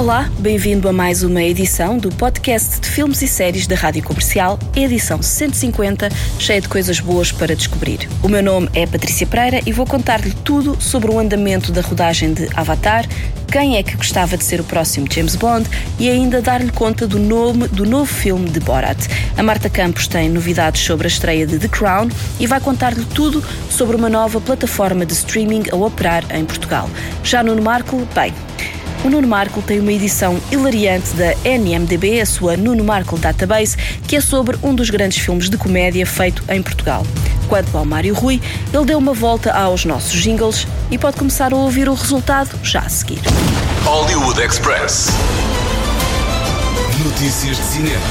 Olá, bem-vindo a mais uma edição do podcast de filmes e séries da Rádio Comercial, edição 150, cheia de coisas boas para descobrir. O meu nome é Patrícia Pereira e vou contar-lhe tudo sobre o andamento da rodagem de Avatar, quem é que gostava de ser o próximo James Bond e ainda dar-lhe conta do nome do novo filme de Borat. A Marta Campos tem novidades sobre a estreia de The Crown e vai contar-lhe tudo sobre uma nova plataforma de streaming a operar em Portugal. Já Nuno Marco, bem, o Nuno Marco tem uma edição hilariante da NMDB, a sua Nuno Marco Database, que é sobre um dos grandes filmes de comédia feito em Portugal. Quanto ao Mário Rui, ele deu uma volta aos nossos jingles e pode começar a ouvir o resultado já a seguir. Hollywood Express. Notícias de cinema.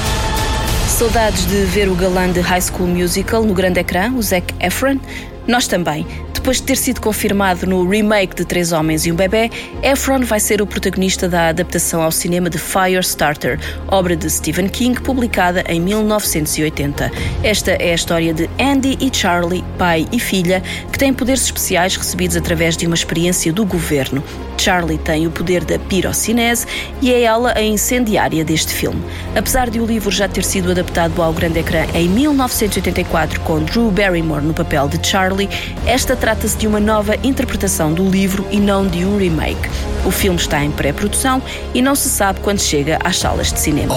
Saudades de ver o galã de High School Musical no grande ecrã, o Zac Efron? Nós também. Depois de ter sido confirmado no remake de Três Homens e um Bebê, Efron vai ser o protagonista da adaptação ao cinema de Firestarter, obra de Stephen King, publicada em 1980. Esta é a história de Andy e Charlie, pai e filha, que têm poderes especiais recebidos através de uma experiência do governo. Charlie tem o poder da pirocinese e é ela a incendiária deste filme. Apesar de o livro já ter sido adaptado ao grande ecrã em 1984 com Drew Barrymore no papel de Charlie, esta trata-se de uma nova interpretação do livro e não de um remake. O filme está em pré-produção e não se sabe quando chega às salas de cinema.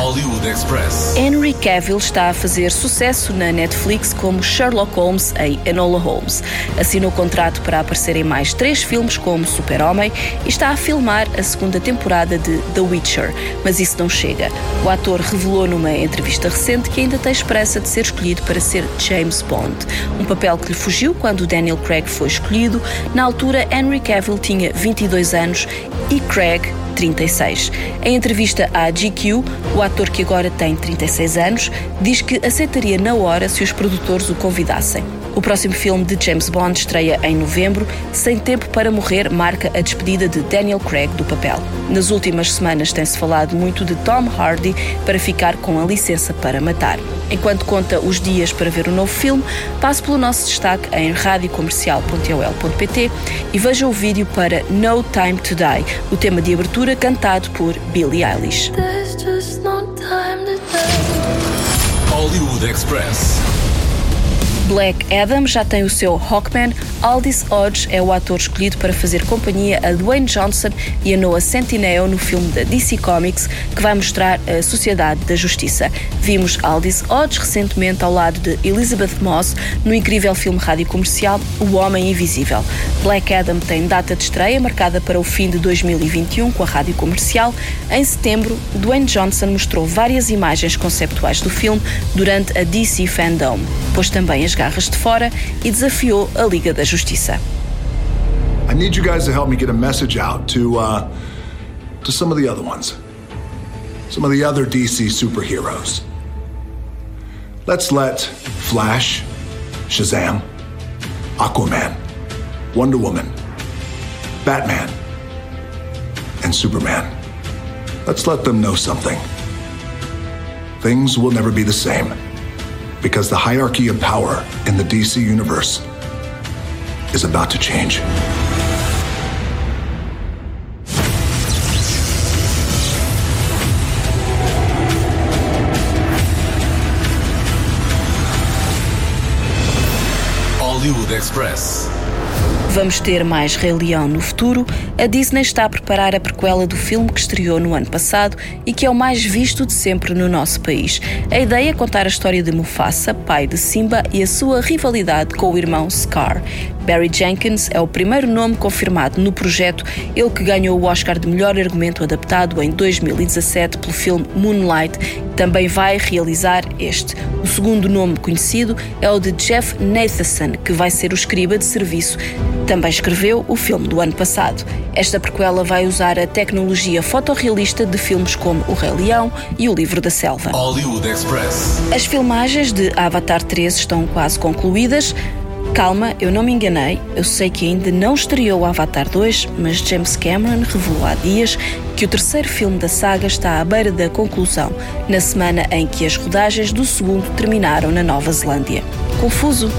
Henry Cavill está a fazer sucesso na Netflix como Sherlock Holmes em Enola Holmes. Assinou contrato para aparecer em mais três filmes como Super-Homem e está a filmar a segunda temporada de The Witcher, mas isso não chega. O ator revelou numa entrevista recente que ainda tem esperança de ser escolhido para ser James Bond, um papel que lhe fugiu quando Daniel Craig foi escolhido. Na altura, Henry Cavill tinha 22 anos e Craig 36. Em entrevista à GQ, o ator que agora tem 36 anos diz que aceitaria na hora se os produtores o convidassem. O próximo filme de James Bond estreia em novembro. Sem Tempo para Morrer marca a despedida de Daniel Craig do papel. Nas últimas semanas tem-se falado muito de Tom Hardy para ficar com a licença para matar. Enquanto conta os dias para ver o novo filme, passe pelo nosso destaque em radiocomercial.ol.pt e veja o vídeo para No Time to Die, o tema de abertura cantado por Billie Eilish. Hollywood Express. Black Adam já tem o seu Hawkman, Aldis Hodge é o ator escolhido para fazer companhia a Dwayne Johnson e a Noah Centineo no filme da DC Comics que vai mostrar a Sociedade da Justiça. Vimos Aldis Hodge recentemente ao lado de Elizabeth Moss no incrível filme rádio comercial O Homem Invisível. Black Adam tem data de estreia marcada para o fim de 2021 com a rádio comercial. Em setembro, Dwayne Johnson mostrou várias imagens conceptuais do filme durante a DC Fandom, pôs também as de fora e desafiou a Liga da Justiça. I need you guys to help me get a message out to uh, to some of the other ones, some of the other DC superheroes. Let's let Flash, Shazam, Aquaman, Wonder Woman, Batman, and Superman. Let's let them know something. Things will never be the same because the hierarchy of power in the DC universe is about to change. Express. Vamos ter mais Rei Leão no futuro. A Disney está a preparar a prequela do filme que estreou no ano passado e que é o mais visto de sempre no nosso país. A ideia é contar a história de Mufasa, pai de Simba, e a sua rivalidade com o irmão Scar. Barry Jenkins é o primeiro nome confirmado no projeto, ele que ganhou o Oscar de melhor argumento adaptado em 2017 pelo filme Moonlight, também vai realizar este. O segundo nome conhecido é o de Jeff Nathanson, que vai ser o escriba de serviço. Também escreveu o filme do ano passado. Esta prequela vai usar a tecnologia fotorrealista de filmes como O Rei Leão e O Livro da Selva. Hollywood Express. As filmagens de Avatar 3 estão quase concluídas. Calma, eu não me enganei. Eu sei que ainda não estreou o Avatar 2, mas James Cameron revelou há dias que o terceiro filme da saga está à beira da conclusão, na semana em que as rodagens do segundo terminaram na Nova Zelândia. Confuso?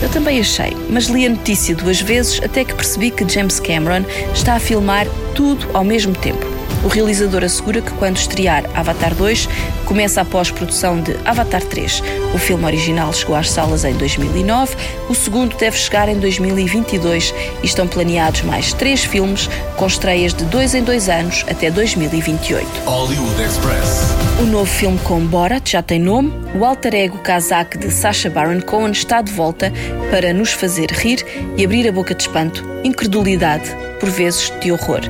Eu também achei, mas li a notícia duas vezes até que percebi que James Cameron está a filmar tudo ao mesmo tempo. O realizador assegura que quando estrear Avatar 2, começa a pós-produção de Avatar 3. O filme original chegou às salas em 2009, o segundo deve chegar em 2022 e estão planeados mais três filmes, com estreias de dois em dois anos até 2028. Hollywood Express. O novo filme com Borat já tem nome. O alter ego kazakh de Sacha Baron Cohen está de volta para nos fazer rir e abrir a boca de espanto, incredulidade, por vezes de horror.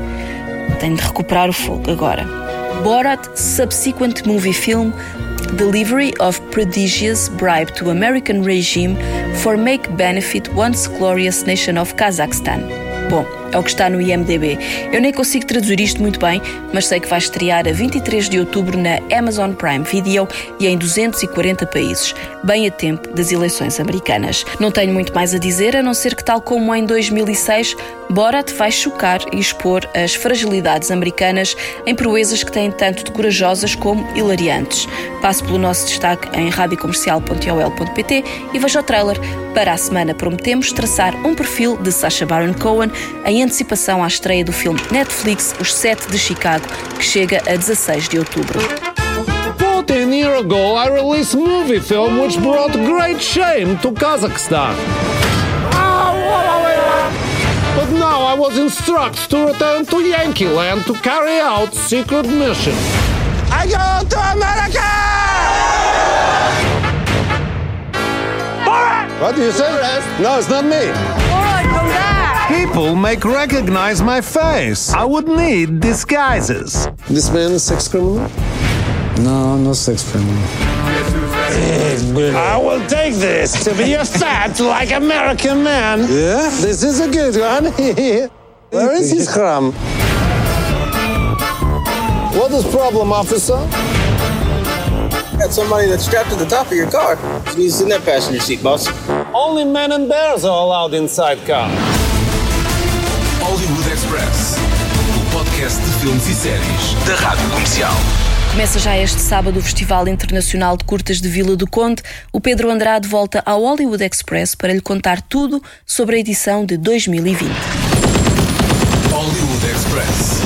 Tenho de recuperar o fogo agora. Borat Subsequent Movie Film Delivery of Prodigious Bribe to American Regime for Make Benefit Once Glorious Nation of Kazakhstan. Bom, é o que está no IMDB. Eu nem consigo traduzir isto muito bem, mas sei que vai estrear a 23 de outubro na Amazon Prime Video e em 240 países, bem a tempo das eleições americanas. Não tenho muito mais a dizer, a não ser que, tal como em 2006, Borat vai chocar e expor as fragilidades americanas em proezas que têm tanto de corajosas como hilariantes. Passo pelo nosso destaque em radiocomercial.ol.pt e veja o trailer. Para a semana prometemos traçar um perfil de Sacha Baron Cohen em antecipação à estreia do filme Netflix Os Sete de Chicago, que chega a 16 de outubro. 14 years ago, I released a movie film which brought great shame to Kazakhstan. But now I was instructed to return to Yankee Land to carry out secret mission. I go to America! What do you say? No, it's not me. People make recognize my face. I would need disguises. This man is sex criminal? No, no sex criminal. I will take this to be a fat like American man. Yeah? This is a good one. Where is his crumb? What is problem, officer? Got somebody that's strapped to the top of your car. He's in that passenger seat, boss. Only men and bears are allowed inside car. Hollywood Express. O podcast de filmes e séries da Rádio Comercial. Começa já este sábado o Festival Internacional de Curtas de Vila do Conde. O Pedro Andrade volta ao Hollywood Express para lhe contar tudo sobre a edição de 2020. Hollywood Express.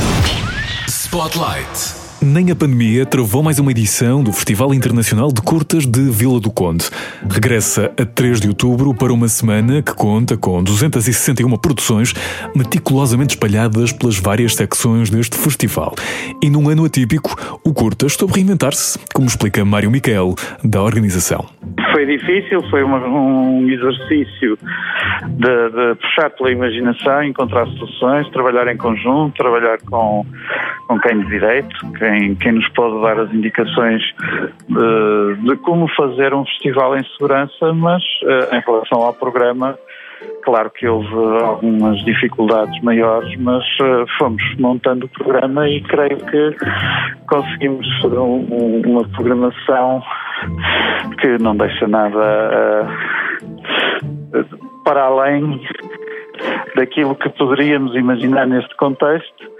Spotlight. Nem a pandemia travou mais uma edição do Festival Internacional de Curtas de Vila do Conde. Regressa a 3 de outubro para uma semana que conta com 261 produções meticulosamente espalhadas pelas várias secções deste festival. E num ano atípico, o Curtas soube reinventar-se, como explica Mário Miquel, da organização. Foi difícil, foi uma, um exercício de, de, puxar pela imaginação, encontrar soluções, trabalhar em conjunto, trabalhar com, com quem de direito, quem, quem nos pode dar as indicações de, de como fazer um festival em segurança, mas eh, em relação ao programa, Claro que houve algumas dificuldades maiores, mas uh, fomos montando o programa e creio que conseguimos um, um, uma programação que não deixa nada uh, para além daquilo que poderíamos imaginar neste contexto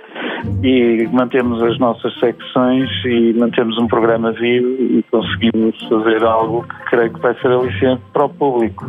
e mantemos as nossas secções e mantemos um programa vivo e conseguimos fazer algo que creio que vai ser aliciente para o público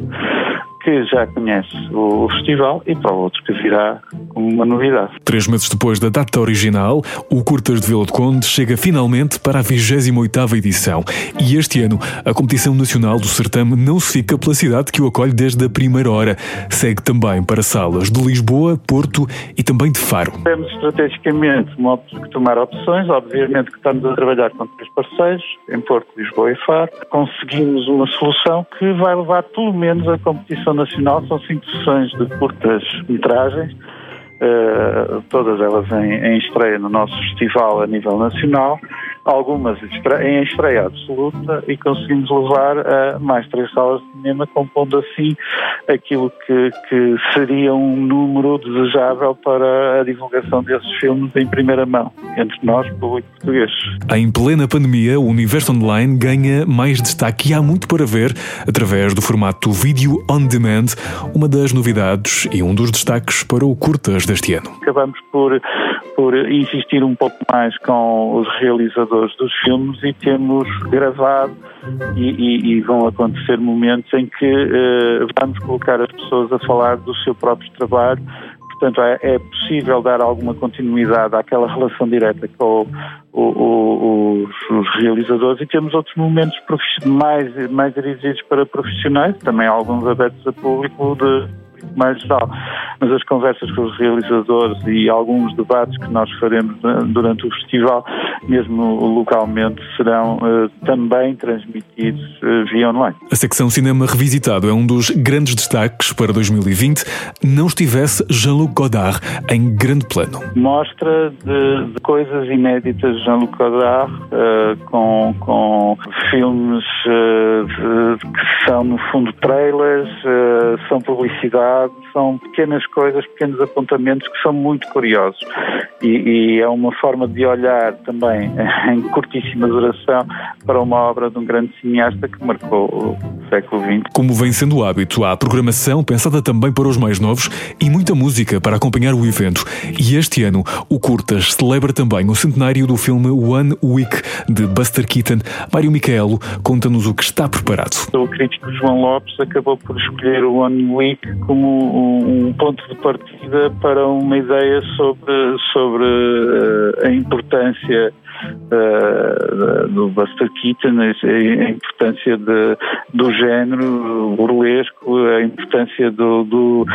que já conhece o festival e para o outro que virá como uma novidade. Três meses depois da data original, o Curtas de Vila de Conde chega finalmente para a 28ª edição. E este ano, a competição nacional do certame não se fica pela cidade que o acolhe desde a primeira hora. Segue também para salas de Lisboa, Porto e também de Faro. Temos estrategicamente que tomar opções. Obviamente que estamos a trabalhar com três parceiros, em Porto, Lisboa e Faro. Conseguimos uma solução que vai levar pelo menos a competição nacional são cinco sessões de curtas metragens, uh, todas elas em, em, estreia no nosso festival a nível nacional. Algumas em estreia absoluta e conseguimos levar a mais três salas de cinema, compondo assim aquilo que, que seria um número desejável para a divulgação desses filmes em primeira mão, entre nós, público português. Em plena pandemia, o universo online ganha mais destaque e há muito para ver através do formato Video On Demand, uma das novidades e um dos destaques para o Curtas deste ano. Acabamos por, por insistir um pouco mais com os realizadores dos filmes e temos gravado e, e, e vão acontecer momentos em que uh, vamos colocar as pessoas a falar do seu próprio trabalho. Portanto, é, é, possível dar alguma continuidade àquela relação direta com o, o, os, os, realizadores. E temos outros momentos mais, mais dirigidos para profissionais, também alguns abertos a público de mais geral. Mas as conversas com os realizadores e alguns debates que nós faremos durante o festival, mesmo localmente, serão uh, também transmitidos uh, via online. A secção Cinema Revisitado é um dos grandes destaques para 2020. Não estivesse Jean-Luc Godard em grande plano. Mostra de, de coisas inéditas de Jean-Luc Godard, uh, com, com filmes de, que são, no fundo, trailers, são publicidade são pequenas coisas, pequenos apontamentos que são muito curiosos. E, e, é uma forma de olhar também em curtíssima duração para uma obra de um grande cineasta que marcou o século XX. Como vem sendo o hábito, há programação pensada também para os mais novos e muita música para acompanhar o evento. E este ano, o Curtas celebra também o centenário do filme One Week de Buster Keaton. Mário Micaelo conta-nos o que está preparado. O crítico João Lopes acabou por escolher o One Week como um, ponto de partida para uma ideia sobre, sobre uh, a importância uh, do Buster Keaton, a importância de, do género burlesco, a importância do, do,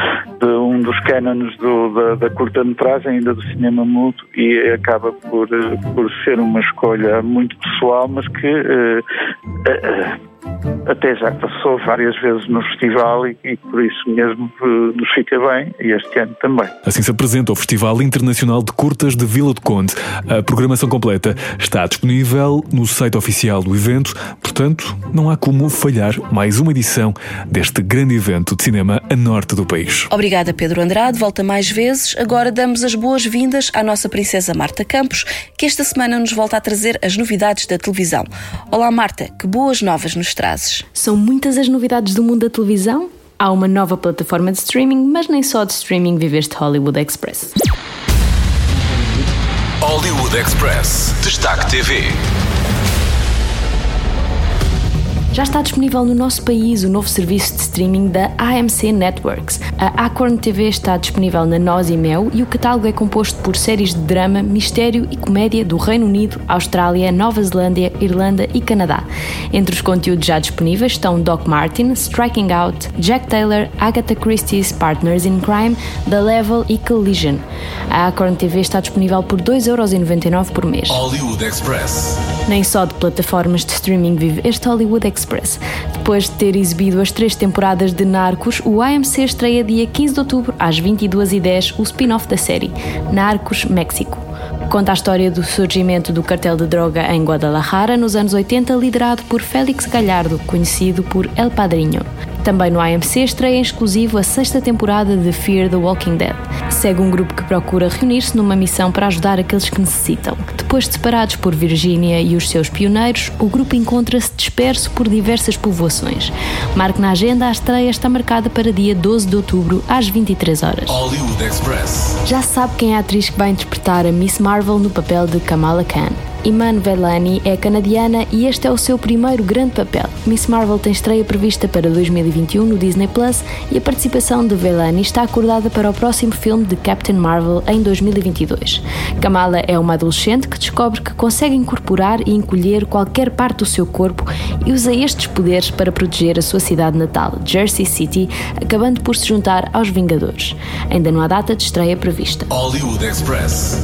de um dos cânones da, da curta-metragem, ainda do cinema mudo, e acaba por, por ser uma escolha muito pessoal, mas que uh, até já passou várias vezes no festival e, e, por isso mesmo eh, nos fica bem e este ano também. Assim se apresenta o Festival Internacional de Curtas de Vila do Conde. A programação completa está disponível no site oficial do evento, portanto, não há como falhar mais uma edição deste grande evento de cinema a norte do país. Obrigada, Pedro Andrade. Volta mais vezes. Agora damos as boas-vindas à nossa princesa Marta Campos, que esta semana nos volta a trazer as novidades da televisão. Olá, Marta, que boas novas nos trazes? São muitas as novidades do mundo da televisão? Há uma nova plataforma de streaming, mas nem só de streaming vive este Hollywood Express. Hollywood Express. Destaque TV. Já está disponível no nosso país o novo serviço de streaming da AMC Networks. A Acorn TV está disponível na Nós e Mel e o catálogo é composto por séries de drama, mistério e comédia do Reino Unido, Austrália, Nova Zelândia, Irlanda e Canadá. Entre os conteúdos já disponíveis estão Doc Martin, Striking Out, Jack Taylor, Agatha Christie's Partners in Crime, The Level e Collision. A Acorn TV está disponível por 2,99€ por mês. Hollywood Express. Nem só de plataformas de streaming vive este Hollywood Express Express. Depois de ter exibido as três temporadas de Narcos, o AMC estreia dia 15 de outubro, às 22h10, o spin-off da série, Narcos México. Conta a história do surgimento do cartel de droga em Guadalajara nos anos 80, liderado por Félix Gallardo, conhecido por El Padrinho. Também no AMC estreia em exclusivo a sexta temporada de Fear the Walking Dead. Segue um grupo que procura reunir-se numa missão para ajudar aqueles que necessitam. Depois de separados por Virginia e os seus pioneiros, o grupo encontra-se disperso por diversas povoações. Marque na agenda, a estreia está marcada para dia 12 de outubro, às 23 horas. Hollywood Express. Já sabe quem é a atriz que vai interpretar a Miss Marvel no papel de Kamala Khan. Iman Vellani é canadiana e este é o seu primeiro grande papel. Miss Marvel tem estreia prevista para 2021 no Disney Plus e a participação de Vellani está acordada para o próximo filme de Captain Marvel em 2022. Kamala é uma adolescente que descobre que consegue incorporar e encolher qualquer parte do seu corpo e usa estes poderes para proteger a sua cidade natal, Jersey City, acabando por se juntar aos Vingadores. Ainda não há data de estreia prevista.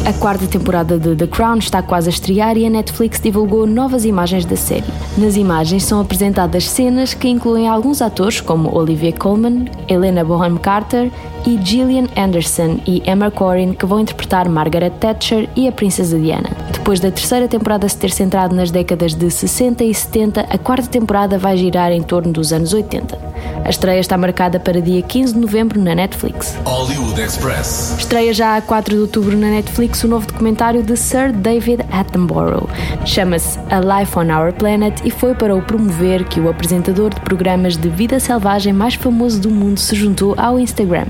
A quarta temporada de The Crown está quase a estrear e a Netflix divulgou novas imagens da série. Nas imagens são apresentadas cenas que incluem alguns atores como Olivia Colman, Helena Bonham Carter e Gillian Anderson e Emma Corrin que vão interpretar Margaret Thatcher e a Princesa Diana. Depois da terceira temporada se ter centrado nas décadas de 60 e 70, a quarta temporada vai girar em torno dos anos 80. A estreia está marcada para dia 15 de novembro na Netflix. Hollywood Express. Estreia já a 4 de outubro na Netflix o novo documentário de Sir David Attenborough. Chama-se A Life on Our Planet e foi para o promover que o apresentador de programas de vida selvagem mais famoso do mundo se juntou ao Instagram.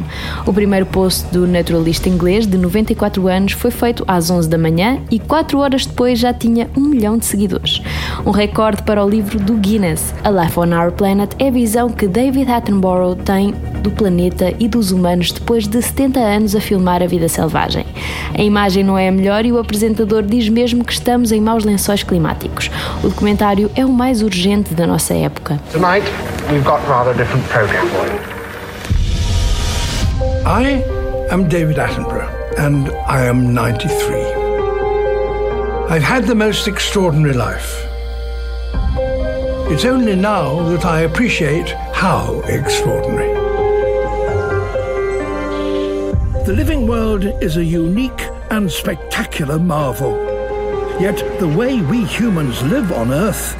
O primeiro post do naturalista inglês de 94 anos foi feito às 11 da manhã e 4 horas depois já tinha um milhão de seguidores. Um recorde para o livro do Guinness. A Life on Our Planet é a visão que David Attenborough tem do planeta e dos humanos depois de 70 anos a filmar a vida selvagem. A imagem não é a melhor e o apresentador diz mesmo que estamos em maus lençóis climáticos. O documentário é o mais urgente da nossa época. Tonight, we've got rather different program for you. I am David Attenborough, and I am 93. I've had the most extraordinary life. It's only now that I appreciate how extraordinary. The living world is a unique and spectacular marvel. Yet the way we humans live on Earth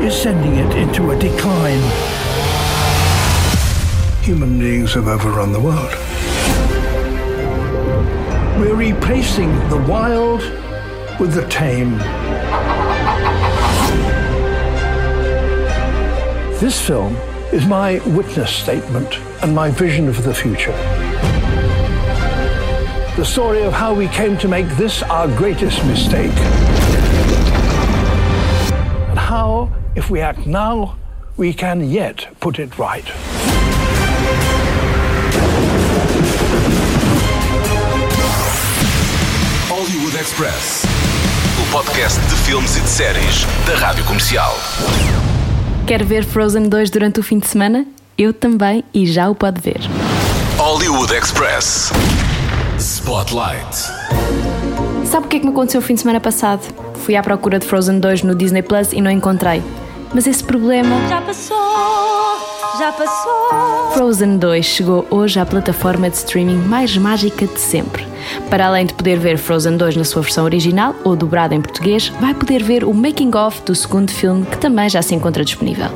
is sending it into a decline. Human beings have overrun the world. We're replacing the wild with the tame. This film is my witness statement and my vision of the future. The story of how we came to make this our greatest mistake. And how, if we act now, we can yet put it right. Express. O podcast de filmes e de séries da Rádio Comercial. Quer ver Frozen 2 durante o fim de semana? Eu também e já o pode ver. Hollywood Express. Spotlight. Sabe o que é que me aconteceu o fim de semana passado? Fui à procura de Frozen 2 no Disney Plus e não encontrei. Mas esse problema. Já passou, já passou. Frozen 2 chegou hoje à plataforma de streaming mais mágica de sempre. Para além de poder ver Frozen 2 na sua versão original ou dobrada em português, vai poder ver o making of do segundo filme que também já se encontra disponível.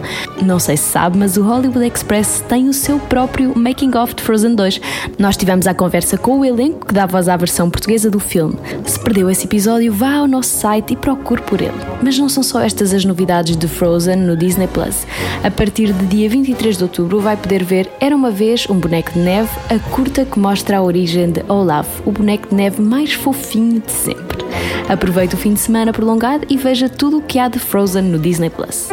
Não sei se sabe, mas o Hollywood Express tem o seu próprio making of de Frozen 2. Nós tivemos a conversa com o elenco que dá voz à versão portuguesa do filme. Se perdeu esse episódio, vá ao nosso site e procure por ele. Mas não são só estas as novidades de Frozen no Disney Plus. A partir de dia 23 de outubro vai poder ver Era uma vez um boneco de neve, a curta que mostra a origem de Olaf, o boneco de neve mais fofinho de sempre. Aproveite o fim de semana prolongado e veja tudo o que há de Frozen no Disney Plus.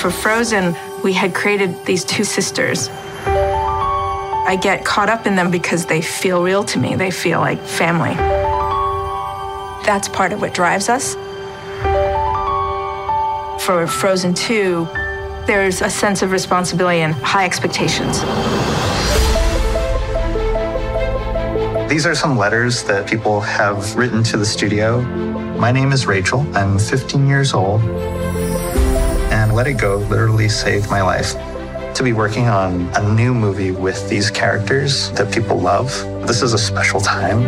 For Frozen, we had created these two sisters. I get caught up in them because they feel real to me. They feel like family. That's part of what drives us. For Frozen 2, there's a sense of responsibility and high expectations. These are some letters that people have written to the studio. My name is Rachel. I'm 15 years old. And Let It Go literally saved my life. To be working on a new movie with these characters that people love, this is a special time.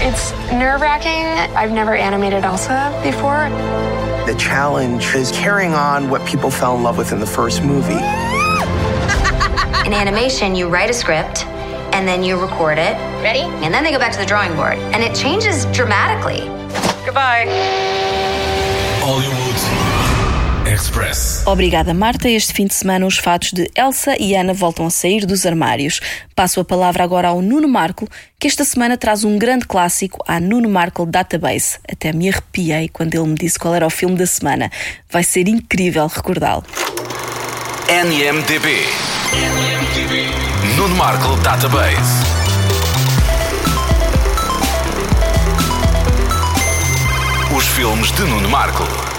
It's nerve wracking. I've never animated Elsa before. The challenge is carrying on what people fell in love with in the first movie. In animation, you write a script and then you record it. Ready? And then they go back to the drawing board. And it changes dramatically. Goodbye. Hollywood Express. Obrigada, Marta. Este fim de semana, os fatos de Elsa e Ana voltam a sair dos armários. Passo a palavra agora ao Nuno Marco, que esta semana traz um grande clássico à Nuno Markle Database. Até me arrepiei quando ele me disse qual era o filme da semana. Vai ser incrível recordá-lo. NMDB. Nuno Markle Database. Os filmes de Nuno Markle.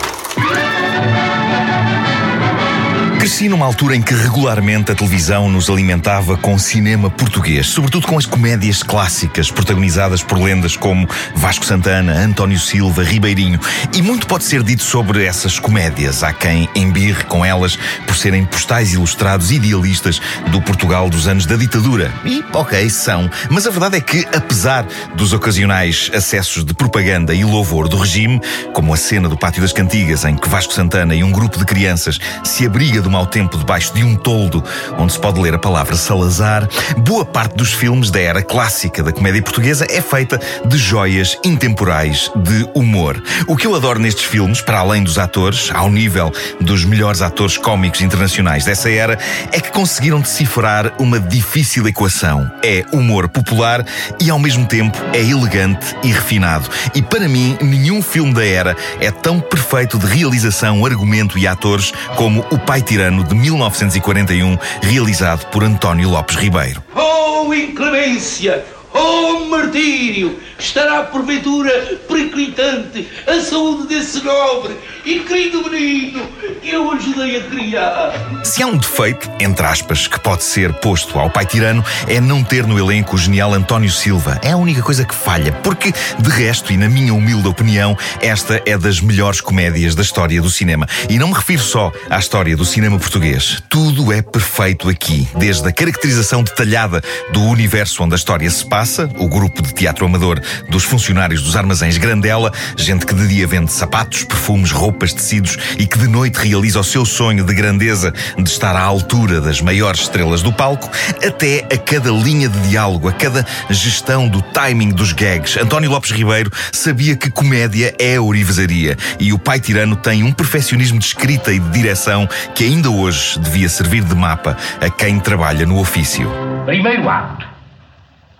Cresci numa altura em que regularmente a televisão nos alimentava com cinema português, sobretudo com as comédias clássicas protagonizadas por lendas como Vasco Santana, António Silva, Ribeirinho. E muito pode ser dito sobre essas comédias. Há quem embirre com elas por serem postais ilustrados idealistas do Portugal dos anos da ditadura. E, ok, são. Mas a verdade é que, apesar dos ocasionais acessos de propaganda e louvor do regime, como a cena do Pátio das Cantigas, em que Vasco Santana e um grupo de crianças se abriga do mau tempo debaixo de um toldo onde se pode ler a palavra Salazar, boa parte dos filmes da era clássica da comédia portuguesa é feita de joias intemporais de humor. O que eu adoro nestes filmes, para além dos atores, ao nível dos melhores atores cómicos internacionais dessa era, é que conseguiram decifrar uma difícil equação. É humor popular e ao mesmo tempo é elegante e refinado. E para mim, nenhum filme da era é tão perfeito de realização, argumento e atores como O Pai Tirano de 1941, realizado por António Lopes Ribeiro. Oh, inclemência! Oh, martírio! Estará porventura periclitante a saúde desse nobre e querido menino que eu ajudei a criar. Se há um defeito, entre aspas, que pode ser posto ao pai tirano, é não ter no elenco o genial António Silva. É a única coisa que falha, porque, de resto, e na minha humilde opinião, esta é das melhores comédias da história do cinema. E não me refiro só à história do cinema português. Tudo é perfeito aqui, desde a caracterização detalhada do universo onde a história se passa o grupo de teatro amador dos funcionários dos armazéns Grandela, gente que de dia vende sapatos, perfumes, roupas, tecidos e que de noite realiza o seu sonho de grandeza de estar à altura das maiores estrelas do palco, até a cada linha de diálogo, a cada gestão do timing dos gags. António Lopes Ribeiro sabia que comédia é a orivesaria e o pai tirano tem um perfeccionismo de escrita e de direção que ainda hoje devia servir de mapa a quem trabalha no ofício. Primeiro ato.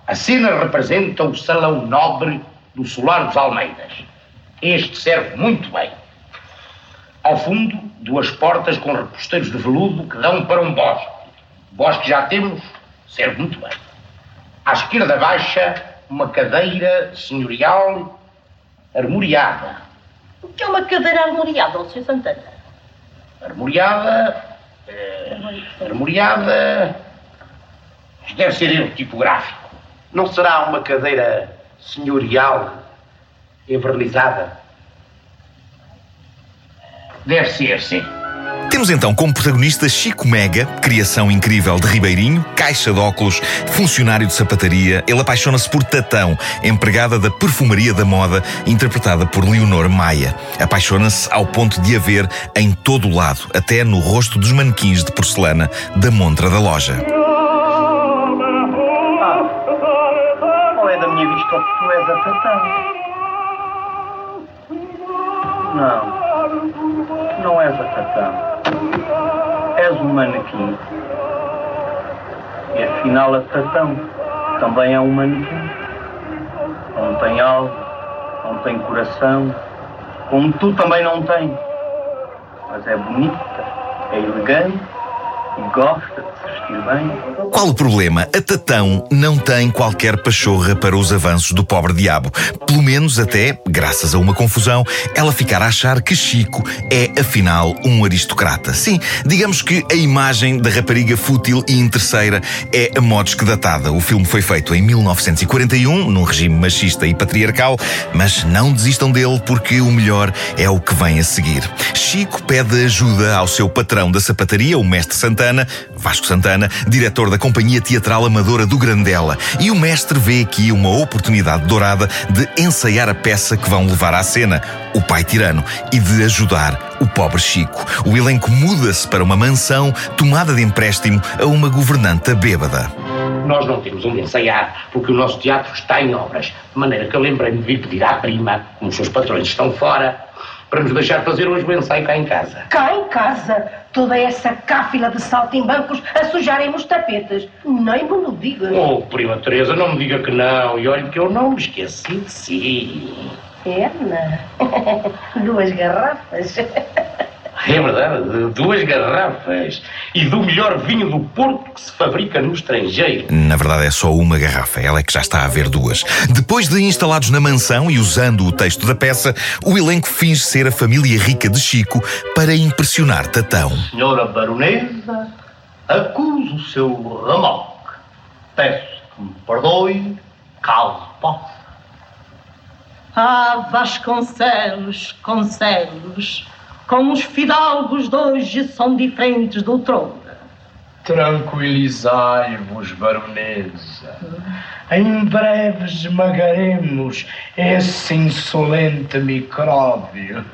A cena representa o salão nobre do Solar dos Almeidas. Este serve muito bem. Ao fundo, duas portas com reposteiros de veludo que dão para um bosque. Bosque já temos, serve muito bem. À esquerda baixa, uma cadeira senhorial armoriada. O que é uma cadeira armoriada, Sr. Santana? Armoriada. Eh, armoriada. Isto deve ser erro tipográfico. Não será uma cadeira senhorial envernizada? Deve ser, sim. Temos então como protagonista Chico Mega, criação incrível de Ribeirinho, caixa de óculos, funcionário de sapataria. Ele apaixona-se por Tatão, empregada da perfumaria da moda, interpretada por Leonor Maia. Apaixona-se ao ponto de haver em todo o lado, até no rosto dos manequins de porcelana da montra da loja. Que tu és a Tatão? Não. Não és a Tatão. És um manequim. E afinal a Tatão também é um manequim. Não tem alma, não tem coração, como tu também não tens. Mas é bonita, é elegante e gosta de. Qual o problema? A Tatão não tem qualquer pachorra para os avanços do pobre diabo. Pelo menos até, graças a uma confusão, ela ficar a achar que Chico é, afinal, um aristocrata. Sim, digamos que a imagem da rapariga fútil e interesseira é a modos que datada. O filme foi feito em 1941, num regime machista e patriarcal, mas não desistam dele porque o melhor é o que vem a seguir. Chico pede ajuda ao seu patrão da sapataria, o mestre Santana, Vasco Santana, diretor da Companhia Teatral Amadora do Grandela. E o mestre vê aqui uma oportunidade dourada de ensaiar a peça que vão levar à cena, O Pai Tirano, e de ajudar o pobre Chico. O elenco muda-se para uma mansão tomada de empréstimo a uma governanta bêbada. Nós não temos onde ensaiar porque o nosso teatro está em obras. De maneira que eu lembrei-me de vir pedir à prima, como os seus patrões estão fora, para nos deixar fazer hoje o ensaio cá em casa. Cá em casa, toda essa cáfila de saltimbancos a sujarem os tapetes. Nem me o diga. Oh, prima Teresa, não me diga que não. E olhe que eu não me esqueci de si. Erna, duas garrafas. É verdade, de duas garrafas. E do melhor vinho do Porto que se fabrica no estrangeiro. Na verdade é só uma garrafa, ela é que já está a ver duas. Depois de instalados na mansão e usando o texto da peça, o elenco finge ser a família rica de Chico para impressionar Tatão. Senhora Baronesa, acuso o seu ramoque. Peço que me perdoe, caso possa. Ah, Vasconcelos, Concelos, como os fidalgos de hoje são diferentes do trono. Tranquilizai-vos, baronesa. Em breve esmagaremos esse insolente micróbio.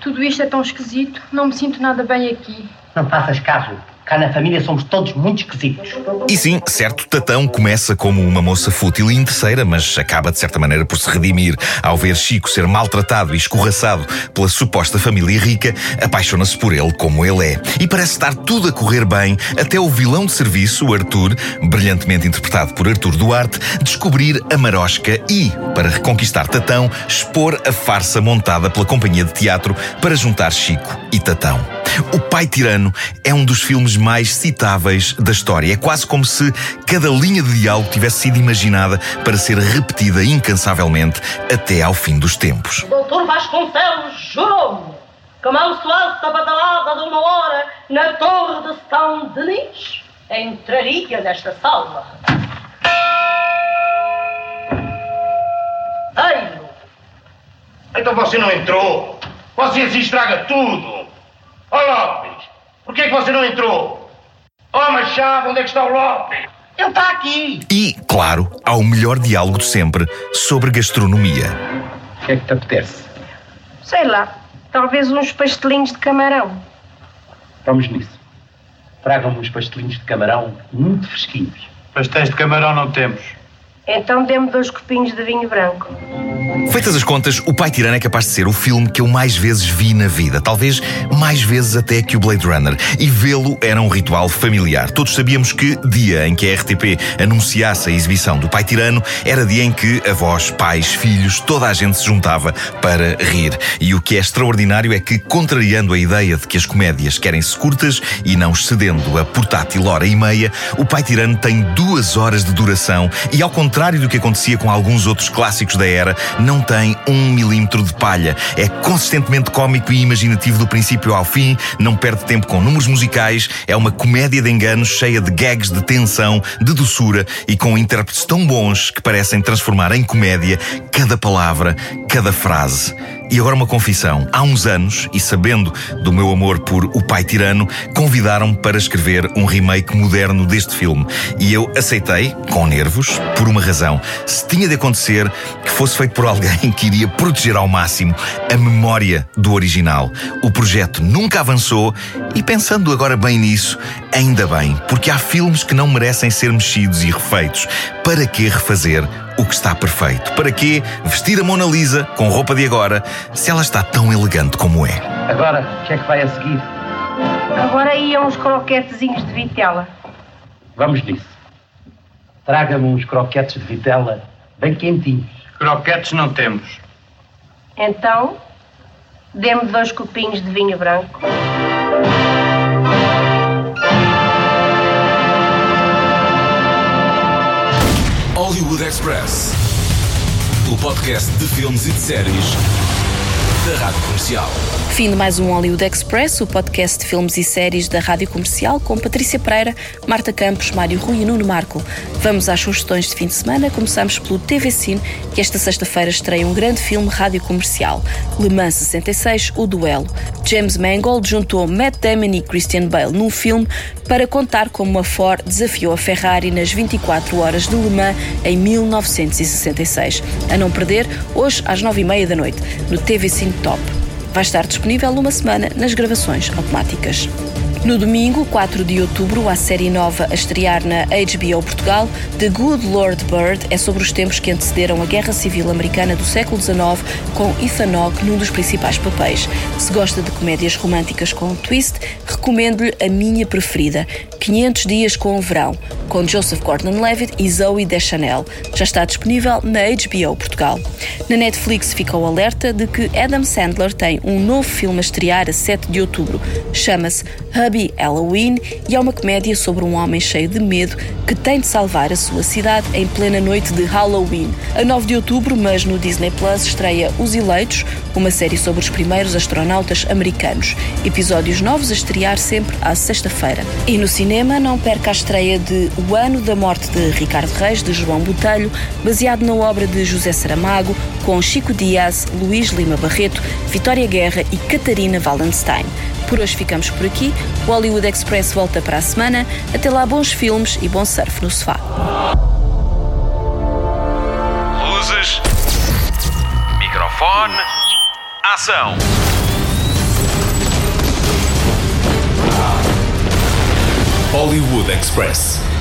Tudo isto é tão esquisito. Não me sinto nada bem aqui. Não faças caso. Cá na família somos todos muito esquisitos. E sim, certo, Tatão começa como uma moça fútil e interesseira, mas acaba de certa maneira por se redimir ao ver Chico ser maltratado e escorraçado pela suposta família rica, apaixona-se por ele como ele é. E parece estar tudo a correr bem até o vilão de serviço, Arthur, brilhantemente interpretado por Arthur Duarte, descobrir a marosca e, para reconquistar Tatão, expor a farsa montada pela companhia de teatro para juntar Chico e Tatão. O Pai Tirano é um dos filmes mais citáveis da história. É quase como se cada linha de diálogo tivesse sido imaginada para ser repetida incansavelmente até ao fim dos tempos. Doutor Vasconcelos jurou-me que mal soasse a badalada de uma hora na torre de São Denis, entraria nesta sala. Ei-lo! Então você não entrou. Você assim estraga tudo. Ó Lopes, por que, é que você não entrou? Ó Machado, onde é que está o Lopes? Ele está aqui. E, claro, há o melhor diálogo de sempre sobre gastronomia. O que é que te apetece? Sei lá, talvez uns pastelinhos de camarão. Vamos nisso. Tragam-me uns pastelinhos de camarão muito fresquinhos. Pastéis de camarão não temos. Então dê-me dois copinhos de vinho branco. Feitas as contas, O Pai Tirano é capaz de ser o filme que eu mais vezes vi na vida. Talvez mais vezes até que o Blade Runner. E vê-lo era um ritual familiar. Todos sabíamos que dia em que a RTP anunciasse a exibição do Pai Tirano era dia em que avós, pais, filhos, toda a gente se juntava para rir. E o que é extraordinário é que, contrariando a ideia de que as comédias querem-se curtas e não cedendo a portátil hora e meia, O Pai Tirano tem duas horas de duração e, ao contrário do que acontecia com alguns outros clássicos da era, não tem um milímetro de palha. É consistentemente cómico e imaginativo do princípio ao fim, não perde tempo com números musicais, é uma comédia de enganos cheia de gags de tensão, de doçura e com intérpretes tão bons que parecem transformar em comédia cada palavra, cada frase. E agora uma confissão. Há uns anos, e sabendo do meu amor por O Pai Tirano, convidaram-me para escrever um remake moderno deste filme. E eu aceitei, com nervos, por uma razão. Se tinha de acontecer, que fosse feito por alguém que iria proteger ao máximo a memória do original. O projeto nunca avançou e pensando agora bem nisso, ainda bem, porque há filmes que não merecem ser mexidos e refeitos. Para que refazer o que está perfeito? Para que vestir a Mona Lisa com roupa de agora se ela está tão elegante como é? Agora, o que é que vai a seguir? Agora iam uns croquetezinhos de vitela. Vamos nisso. Traga-me uns croquetes de vitela bem quentinhos. Croquetes não temos. Então, dê-me dois copinhos de vinho branco. Hollywood Express. O podcast de filmes e de séries da Rádio Comercial. Fim de mais um Hollywood Express, o podcast de filmes e séries da Rádio Comercial com Patrícia Pereira, Marta Campos, Mário Rui e Nuno Marco. Vamos às sugestões de fim de semana. Começamos pelo TV Cine, que esta sexta-feira estreia um grande filme rádio comercial. Le Mans 66, O Duelo. James Mangold juntou Matt Damon e Christian Bale num filme para contar como a Ford desafiou a Ferrari nas 24 horas de Le Mans em 1966. A não perder, hoje às 9h30 da noite, no TV Cine Top. Vai estar disponível uma semana nas gravações automáticas. No domingo, 4 de outubro, há série nova a estrear na HBO Portugal. The Good Lord Bird é sobre os tempos que antecederam a Guerra Civil Americana do século XIX, com Ethan Hawke num dos principais papéis. Se gosta de comédias românticas com um twist, recomendo-lhe a minha preferida, 500 Dias com o Verão, com Joseph Gordon-Levitt e Zoe Deschanel. Já está disponível na HBO Portugal. Na Netflix fica o alerta de que Adam Sandler tem um novo filme a estrear a 7 de outubro. Chama-se Hubby Halloween e é uma comédia sobre um homem cheio de medo que tem de salvar a sua cidade em plena noite de Halloween. A 9 de outubro, mas no Disney Plus, estreia Os Eleitos, uma série sobre os primeiros astronautas americanos. Episódios novos a estrear sempre à sexta-feira. E no cinema, não perca a estreia de O Ano da Morte de Ricardo Reis, de João Botelho, baseado na obra de José Saramago, com Chico Dias, Luís Lima Barreto, Vitória Guerra e Catarina Wallenstein. Por hoje ficamos por aqui. O Hollywood Express volta para a semana. Até lá, bons filmes e bom surf no sofá. Luzes. Microfone. Ação. Hollywood Express.